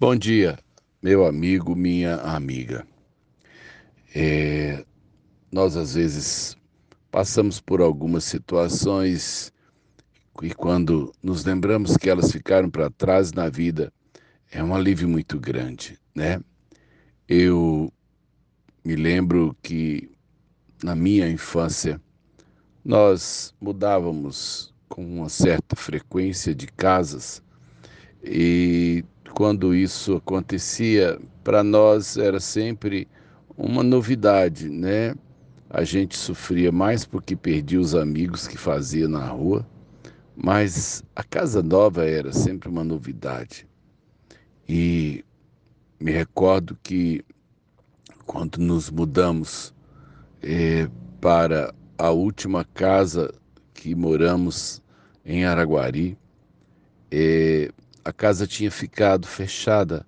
Bom dia, meu amigo, minha amiga. É, nós às vezes passamos por algumas situações e quando nos lembramos que elas ficaram para trás na vida, é um alívio muito grande, né? Eu me lembro que na minha infância nós mudávamos com uma certa frequência de casas e quando isso acontecia, para nós era sempre uma novidade, né? A gente sofria mais porque perdia os amigos que fazia na rua, mas a casa nova era sempre uma novidade. E me recordo que quando nos mudamos é, para a última casa que moramos em Araguari, é, a casa tinha ficado fechada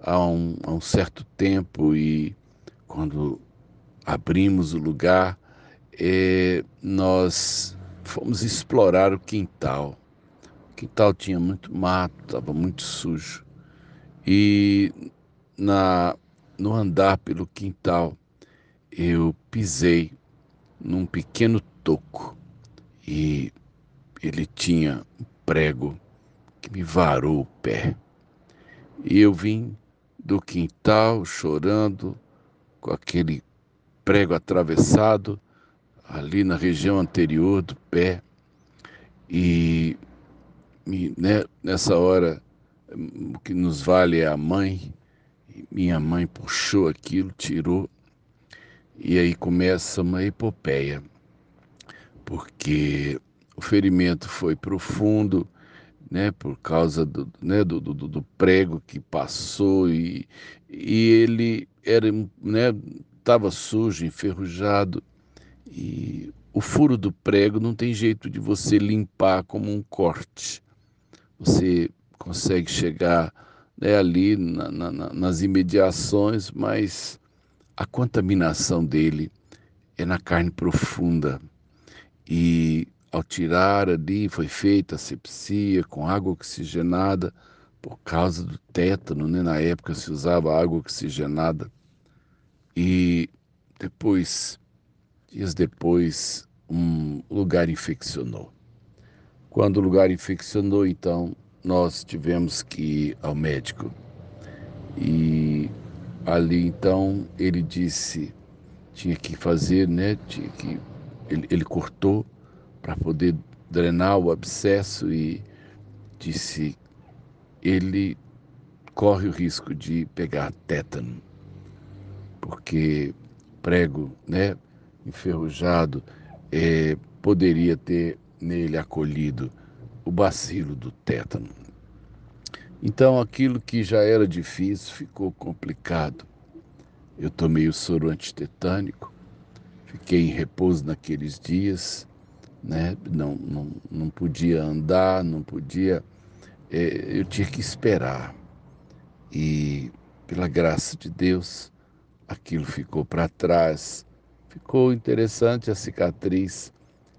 há um, há um certo tempo e quando abrimos o lugar, é, nós fomos explorar o quintal. O quintal tinha muito mato, estava muito sujo. E na, no andar pelo quintal, eu pisei num pequeno toco e ele tinha um prego que me varou o pé. E eu vim do quintal chorando, com aquele prego atravessado ali na região anterior do pé. E, né, nessa hora, o que nos vale é a mãe. Minha mãe puxou aquilo, tirou, e aí começa uma epopeia, porque o ferimento foi profundo né, por causa do, né, do, do, do, prego que passou e, e ele era, né, estava sujo, enferrujado e o furo do prego não tem jeito de você limpar como um corte. Você consegue chegar né, ali na, na, nas imediações, mas a contaminação dele é na carne profunda e ao tirar ali, foi feita a sepsia com água oxigenada por causa do tétano, né? na época se usava água oxigenada. E depois, dias depois, um lugar infeccionou. Quando o lugar infeccionou, então, nós tivemos que ir ao médico. E ali, então, ele disse, tinha que fazer, né? Tinha que, ele, ele cortou para poder drenar o abscesso e disse ele corre o risco de pegar tétano, porque prego, né, enferrujado, é, poderia ter nele acolhido o bacilo do tétano. Então aquilo que já era difícil ficou complicado. Eu tomei o soro antitetânico, fiquei em repouso naqueles dias né? Não, não, não podia andar, não podia. É, eu tinha que esperar. E, pela graça de Deus, aquilo ficou para trás. Ficou interessante a cicatriz.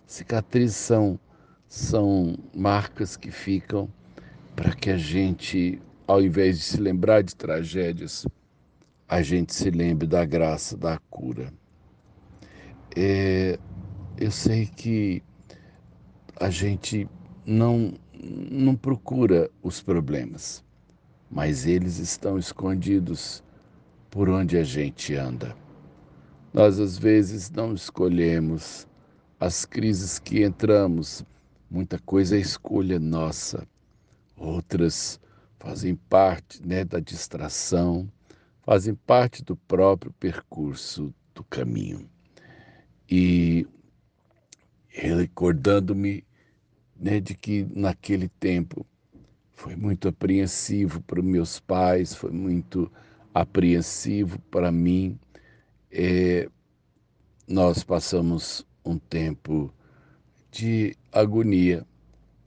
Cicatrizes são, são marcas que ficam para que a gente, ao invés de se lembrar de tragédias, a gente se lembre da graça da cura. É, eu sei que a gente não, não procura os problemas, mas eles estão escondidos por onde a gente anda. Nós às vezes não escolhemos as crises que entramos, muita coisa é escolha nossa, outras fazem parte né, da distração, fazem parte do próprio percurso do caminho. E recordando-me né, de que naquele tempo foi muito apreensivo para meus pais, foi muito apreensivo para mim. É, nós passamos um tempo de agonia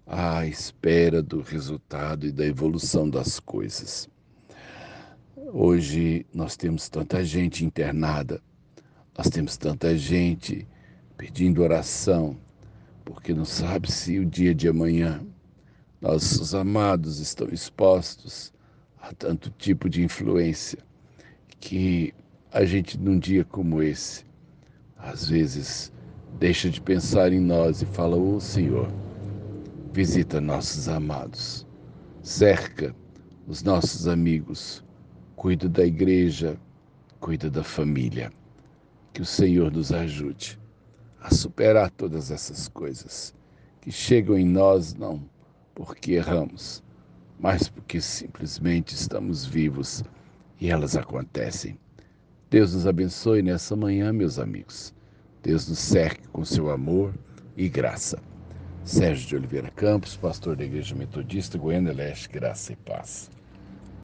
à espera do resultado e da evolução das coisas. Hoje nós temos tanta gente internada, nós temos tanta gente pedindo oração, porque não sabe se o dia de amanhã nossos amados estão expostos há tanto tipo de influência que a gente, num dia como esse, às vezes deixa de pensar em nós e fala: Ô oh, Senhor, visita nossos amados, cerca os nossos amigos, cuida da igreja, cuida da família. Que o Senhor nos ajude a superar todas essas coisas que chegam em nós não porque erramos, mas porque simplesmente estamos vivos e elas acontecem. Deus nos abençoe nessa manhã, meus amigos. Deus nos cerque com seu amor e graça. Sérgio de Oliveira Campos, pastor da Igreja Metodista Goiânia Leste, graça e paz.